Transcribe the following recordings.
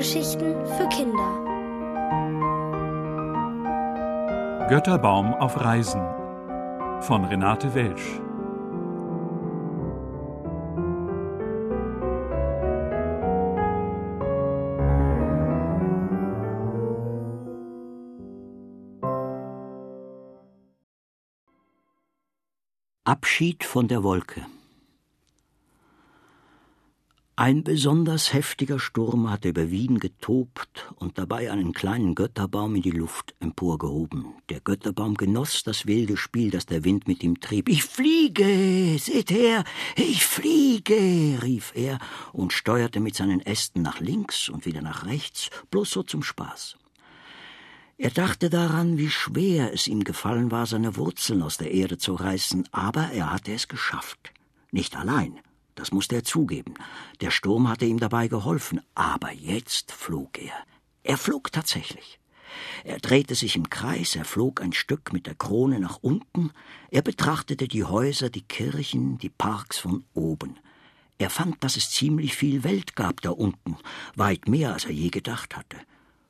Hörgeschichten für Kinder. Götterbaum auf Reisen von Renate Welsch. Abschied von der Wolke. Ein besonders heftiger Sturm hatte über Wien getobt und dabei einen kleinen Götterbaum in die Luft emporgehoben. Der Götterbaum genoss das wilde Spiel, das der Wind mit ihm trieb. Ich fliege, seht her, ich fliege, rief er und steuerte mit seinen Ästen nach links und wieder nach rechts, bloß so zum Spaß. Er dachte daran, wie schwer es ihm gefallen war, seine Wurzeln aus der Erde zu reißen, aber er hatte es geschafft. Nicht allein. Das musste er zugeben. Der Sturm hatte ihm dabei geholfen, aber jetzt flog er. Er flog tatsächlich. Er drehte sich im Kreis, er flog ein Stück mit der Krone nach unten, er betrachtete die Häuser, die Kirchen, die Parks von oben. Er fand, dass es ziemlich viel Welt gab da unten, weit mehr, als er je gedacht hatte.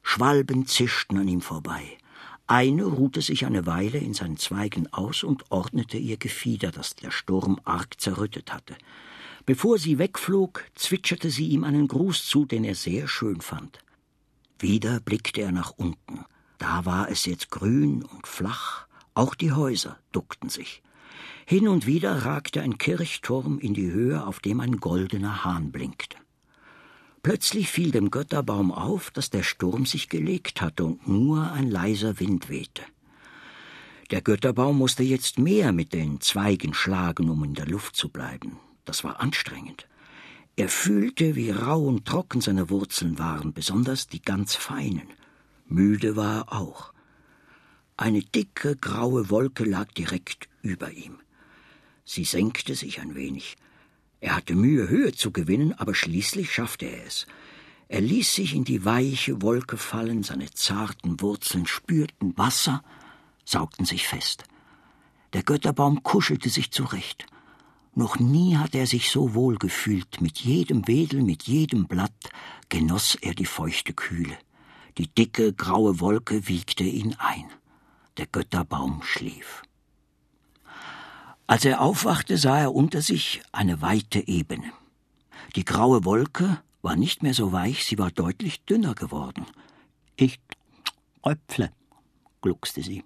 Schwalben zischten an ihm vorbei. Eine ruhte sich eine Weile in seinen Zweigen aus und ordnete ihr Gefieder, das der Sturm arg zerrüttet hatte. Bevor sie wegflog, zwitscherte sie ihm einen Gruß zu, den er sehr schön fand. Wieder blickte er nach unten. Da war es jetzt grün und flach, auch die Häuser duckten sich. Hin und wieder ragte ein Kirchturm in die Höhe, auf dem ein goldener Hahn blinkte. Plötzlich fiel dem Götterbaum auf, dass der Sturm sich gelegt hatte und nur ein leiser Wind wehte. Der Götterbaum musste jetzt mehr mit den Zweigen schlagen, um in der Luft zu bleiben. Das war anstrengend. Er fühlte, wie rau und trocken seine Wurzeln waren, besonders die ganz feinen. Müde war er auch. Eine dicke, graue Wolke lag direkt über ihm. Sie senkte sich ein wenig. Er hatte Mühe, Höhe zu gewinnen, aber schließlich schaffte er es. Er ließ sich in die weiche Wolke fallen, seine zarten Wurzeln spürten Wasser, saugten sich fest. Der Götterbaum kuschelte sich zurecht. Noch nie hatte er sich so wohl gefühlt. Mit jedem Wedel, mit jedem Blatt genoss er die feuchte Kühle. Die dicke, graue Wolke wiegte ihn ein. Der Götterbaum schlief. Als er aufwachte, sah er unter sich eine weite Ebene. Die graue Wolke war nicht mehr so weich, sie war deutlich dünner geworden. Ich Äpfle, gluckste sie.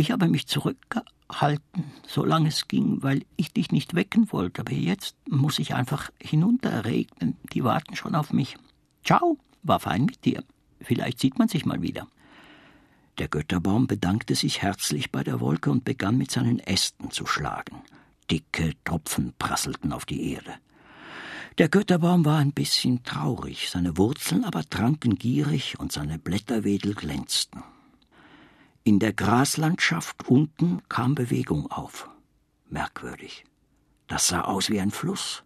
Ich habe mich zurückgehalten, solange es ging, weil ich dich nicht wecken wollte, aber jetzt muss ich einfach hinunterregnen. Die warten schon auf mich. Ciao, war fein mit dir. Vielleicht sieht man sich mal wieder. Der Götterbaum bedankte sich herzlich bei der Wolke und begann mit seinen Ästen zu schlagen. Dicke Tropfen prasselten auf die Erde. Der Götterbaum war ein bisschen traurig, seine Wurzeln aber tranken gierig und seine Blätterwedel glänzten. In der Graslandschaft unten kam Bewegung auf. Merkwürdig. Das sah aus wie ein Fluss,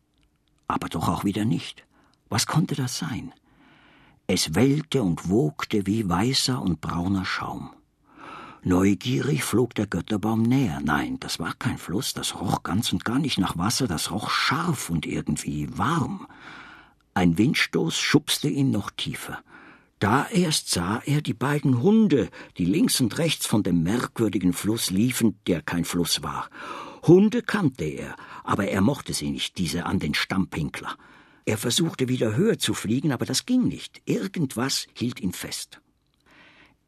aber doch auch wieder nicht. Was konnte das sein? Es wellte und wogte wie weißer und brauner Schaum. Neugierig flog der Götterbaum näher. Nein, das war kein Fluss, das roch ganz und gar nicht nach Wasser, das roch scharf und irgendwie warm. Ein Windstoß schubste ihn noch tiefer. Da erst sah er die beiden Hunde, die links und rechts von dem merkwürdigen Fluss liefen, der kein Fluss war. Hunde kannte er, aber er mochte sie nicht, diese an den Stammpinkler. Er versuchte wieder höher zu fliegen, aber das ging nicht. Irgendwas hielt ihn fest.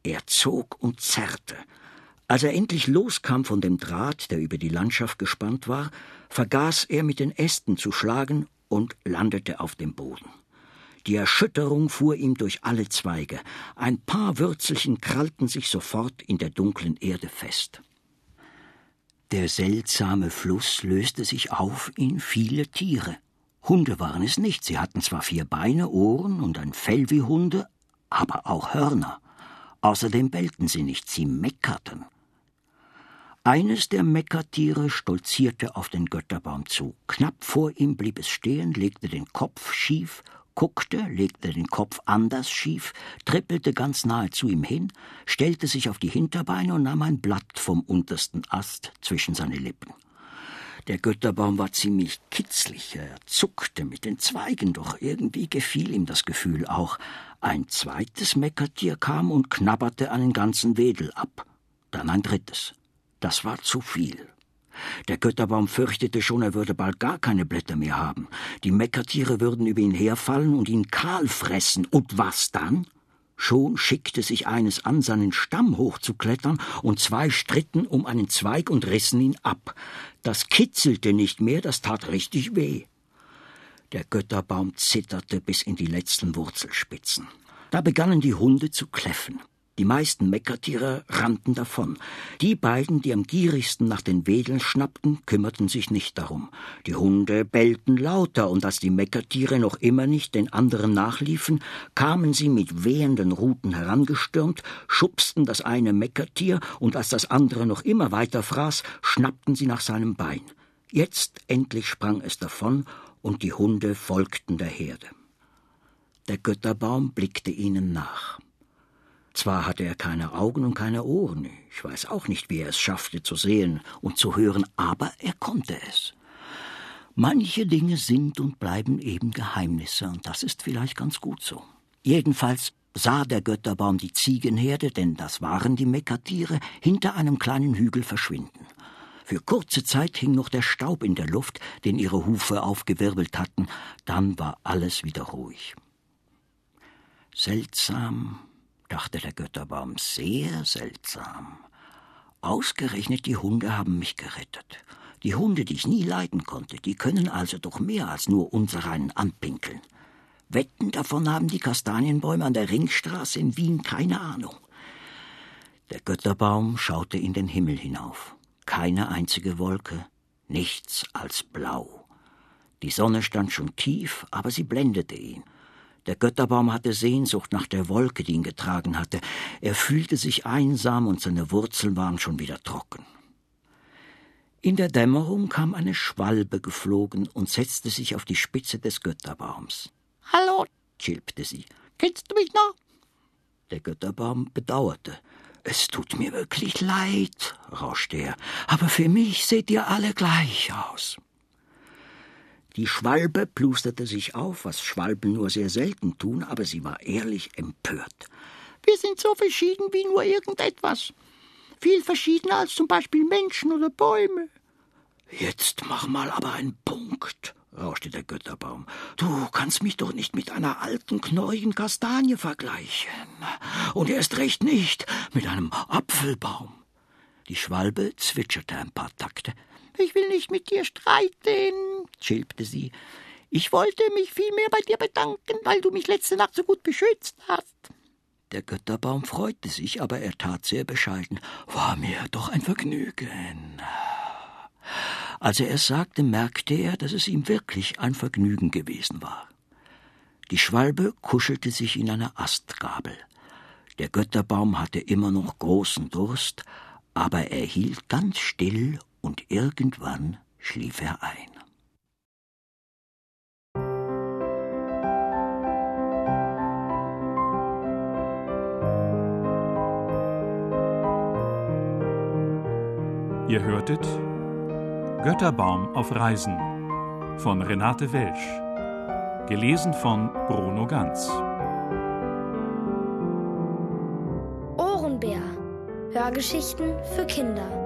Er zog und zerrte. Als er endlich loskam von dem Draht, der über die Landschaft gespannt war, vergaß er mit den Ästen zu schlagen und landete auf dem Boden. Die Erschütterung fuhr ihm durch alle Zweige. Ein paar Würzelchen krallten sich sofort in der dunklen Erde fest. Der seltsame Fluss löste sich auf in viele Tiere. Hunde waren es nicht, sie hatten zwar vier Beine, Ohren und ein Fell wie Hunde, aber auch Hörner. Außerdem bellten sie nicht, sie meckerten. Eines der Meckertiere stolzierte auf den Götterbaum zu. Knapp vor ihm blieb es stehen, legte den Kopf schief guckte, legte den Kopf anders schief, trippelte ganz nahe zu ihm hin, stellte sich auf die Hinterbeine und nahm ein Blatt vom untersten Ast zwischen seine Lippen. Der Götterbaum war ziemlich kitzlig, er zuckte mit den Zweigen, doch irgendwie gefiel ihm das Gefühl auch. Ein zweites Meckertier kam und knabberte einen ganzen Wedel ab. Dann ein drittes. Das war zu viel. Der Götterbaum fürchtete schon, er würde bald gar keine Blätter mehr haben. Die Meckertiere würden über ihn herfallen und ihn kahl fressen. Und was dann? Schon schickte sich eines an, seinen Stamm hochzuklettern, und zwei stritten um einen Zweig und rissen ihn ab. Das kitzelte nicht mehr, das tat richtig weh. Der Götterbaum zitterte bis in die letzten Wurzelspitzen. Da begannen die Hunde zu kläffen. Die meisten Meckertiere rannten davon. Die beiden, die am gierigsten nach den Wedeln schnappten, kümmerten sich nicht darum. Die Hunde bellten lauter, und als die Meckertiere noch immer nicht den anderen nachliefen, kamen sie mit wehenden Ruten herangestürmt, schubsten das eine Meckertier, und als das andere noch immer weiter fraß, schnappten sie nach seinem Bein. Jetzt endlich sprang es davon, und die Hunde folgten der Herde. Der Götterbaum blickte ihnen nach. Zwar hatte er keine Augen und keine Ohren, ich weiß auch nicht, wie er es schaffte zu sehen und zu hören, aber er konnte es. Manche Dinge sind und bleiben eben Geheimnisse, und das ist vielleicht ganz gut so. Jedenfalls sah der Götterbaum die Ziegenherde, denn das waren die Mekatiere, hinter einem kleinen Hügel verschwinden. Für kurze Zeit hing noch der Staub in der Luft, den ihre Hufe aufgewirbelt hatten, dann war alles wieder ruhig. Seltsam, dachte der Götterbaum, sehr seltsam. Ausgerechnet die Hunde haben mich gerettet. Die Hunde, die ich nie leiden konnte, die können also doch mehr als nur unsereinen anpinkeln. Wetten davon haben die Kastanienbäume an der Ringstraße in Wien keine Ahnung. Der Götterbaum schaute in den Himmel hinauf. Keine einzige Wolke, nichts als blau. Die Sonne stand schon tief, aber sie blendete ihn. Der Götterbaum hatte Sehnsucht nach der Wolke, die ihn getragen hatte. Er fühlte sich einsam und seine Wurzeln waren schon wieder trocken. In der Dämmerung kam eine Schwalbe geflogen und setzte sich auf die Spitze des Götterbaums. Hallo, chilpte sie. Kennst du mich noch? Der Götterbaum bedauerte. Es tut mir wirklich leid, rauschte er, aber für mich seht ihr alle gleich aus. Die Schwalbe plusterte sich auf, was Schwalben nur sehr selten tun, aber sie war ehrlich empört. Wir sind so verschieden wie nur irgendetwas. Viel verschiedener als zum Beispiel Menschen oder Bäume. Jetzt mach mal aber einen Punkt, rauschte der Götterbaum. Du kannst mich doch nicht mit einer alten, knorrigen Kastanie vergleichen. Und erst recht nicht mit einem Apfelbaum. Die Schwalbe zwitscherte ein paar Takte. Ich will nicht mit dir streiten, schilpte sie. Ich wollte mich vielmehr bei dir bedanken, weil du mich letzte Nacht so gut beschützt hast. Der Götterbaum freute sich, aber er tat sehr bescheiden. War mir doch ein Vergnügen. Als er es sagte, merkte er, dass es ihm wirklich ein Vergnügen gewesen war. Die Schwalbe kuschelte sich in eine Astgabel. Der Götterbaum hatte immer noch großen Durst, aber er hielt ganz still und irgendwann schlief er ein. Ihr hörtet Götterbaum auf Reisen von Renate Welsch. Gelesen von Bruno Ganz. Ohrenbär. Hörgeschichten für Kinder.